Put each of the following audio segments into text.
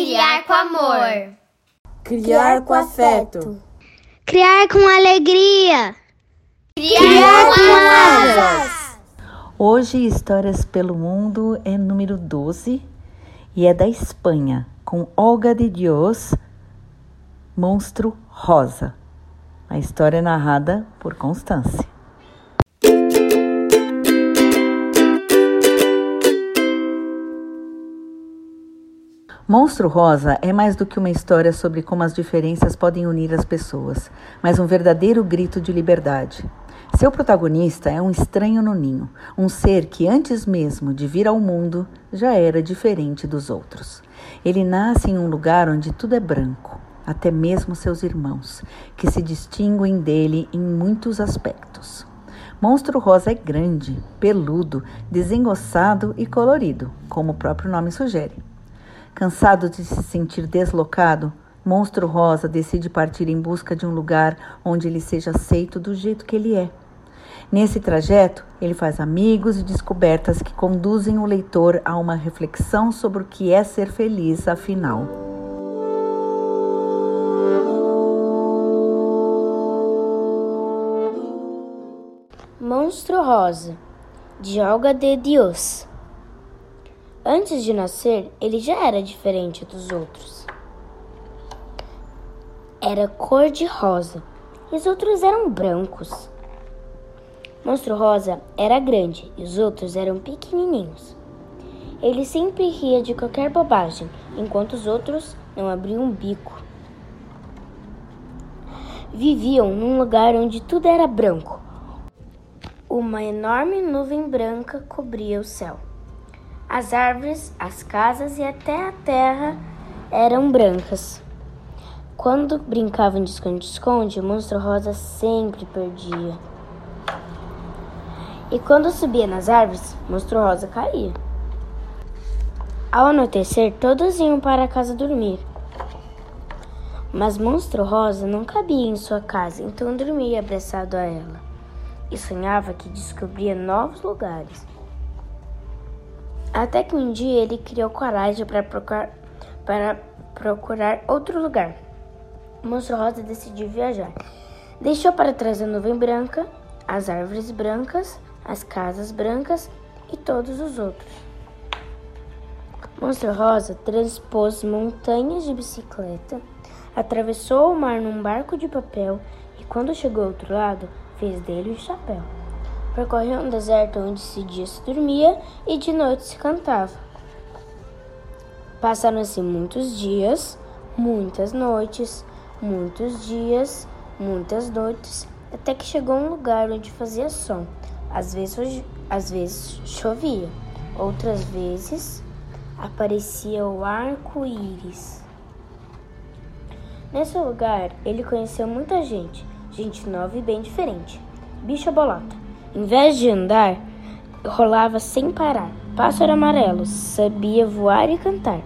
criar com amor. Criar com afeto. Criar com alegria. Criar, criar com asas. Hoje, Histórias pelo Mundo é número 12 e é da Espanha, com Olga de Dios, Monstro Rosa. A história é narrada por Constância. Monstro Rosa é mais do que uma história sobre como as diferenças podem unir as pessoas, mas um verdadeiro grito de liberdade. Seu protagonista é um estranho no ninho, um ser que antes mesmo de vir ao mundo já era diferente dos outros. Ele nasce em um lugar onde tudo é branco, até mesmo seus irmãos, que se distinguem dele em muitos aspectos. Monstro Rosa é grande, peludo, desengoçado e colorido, como o próprio nome sugere. Cansado de se sentir deslocado, Monstro Rosa decide partir em busca de um lugar onde ele seja aceito do jeito que ele é. Nesse trajeto, ele faz amigos e descobertas que conduzem o leitor a uma reflexão sobre o que é ser feliz, afinal. Monstro Rosa, de Olga de Dios. Antes de nascer, ele já era diferente dos outros. Era cor de rosa e os outros eram brancos. Monstro Rosa era grande e os outros eram pequenininhos. Ele sempre ria de qualquer bobagem, enquanto os outros não abriam um bico. Viviam num lugar onde tudo era branco. Uma enorme nuvem branca cobria o céu. As árvores, as casas e até a terra eram brancas. Quando brincavam de esconde-esconde, o monstro rosa sempre perdia. E quando subia nas árvores, o monstro rosa caía. Ao anoitecer, todos iam para a casa dormir. Mas Monstro Rosa não cabia em sua casa, então dormia abraçado a ela e sonhava que descobria novos lugares. Até que um dia ele criou coragem para procurar, para procurar outro lugar. Monstro rosa decidiu viajar. Deixou para trás a nuvem branca, as árvores brancas, as casas brancas e todos os outros. Monstro rosa transpôs montanhas de bicicleta, atravessou o mar num barco de papel e, quando chegou ao outro lado, fez dele um chapéu. Percorreu um deserto onde de dia se dormia e de noite se cantava. Passaram-se muitos dias, muitas noites, muitos dias, muitas noites, até que chegou a um lugar onde fazia som. Às vezes, às vezes chovia, outras vezes aparecia o arco-íris. Nesse lugar, ele conheceu muita gente, gente nova e bem diferente. Bicho bolota, em vez de andar, rolava sem parar. Pássaro amarelo sabia voar e cantar.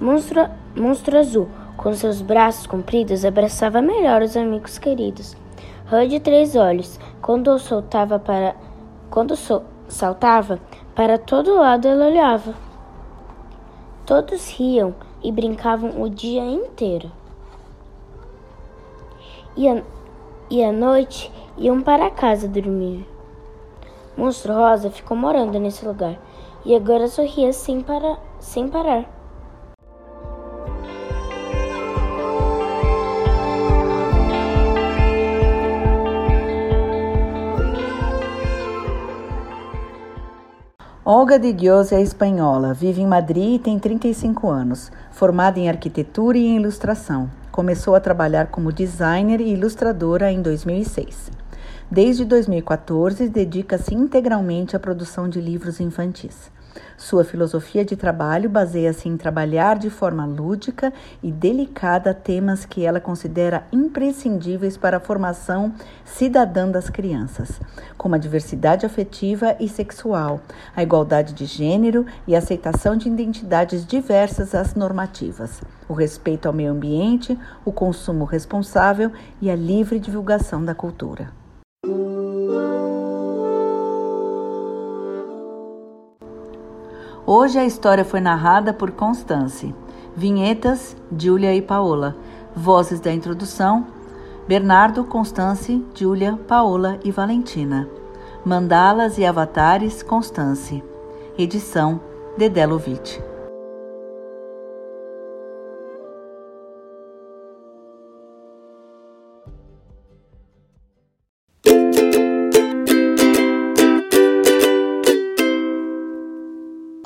Monstro, monstro azul, com seus braços compridos, abraçava melhor os amigos queridos. Rã de três olhos, quando soltava para quando saltava para todo lado ela olhava. Todos riam e brincavam o dia inteiro. E a, e à noite iam para casa dormir. Monstro Rosa ficou morando nesse lugar e agora sorria sem, para, sem parar. Olga de Dios é espanhola, vive em Madrid e tem 35 anos, formada em arquitetura e em ilustração. Começou a trabalhar como designer e ilustradora em 2006. Desde 2014, dedica-se integralmente à produção de livros infantis. Sua filosofia de trabalho baseia-se em trabalhar de forma lúdica e delicada temas que ela considera imprescindíveis para a formação cidadã das crianças, como a diversidade afetiva e sexual, a igualdade de gênero e a aceitação de identidades diversas às normativas, o respeito ao meio ambiente, o consumo responsável e a livre divulgação da cultura. Hoje a história foi narrada por Constance. Vinhetas, Júlia e Paola. Vozes da introdução, Bernardo, Constance, Júlia, Paola e Valentina. Mandalas e avatares, Constance. Edição, Dedelovitch.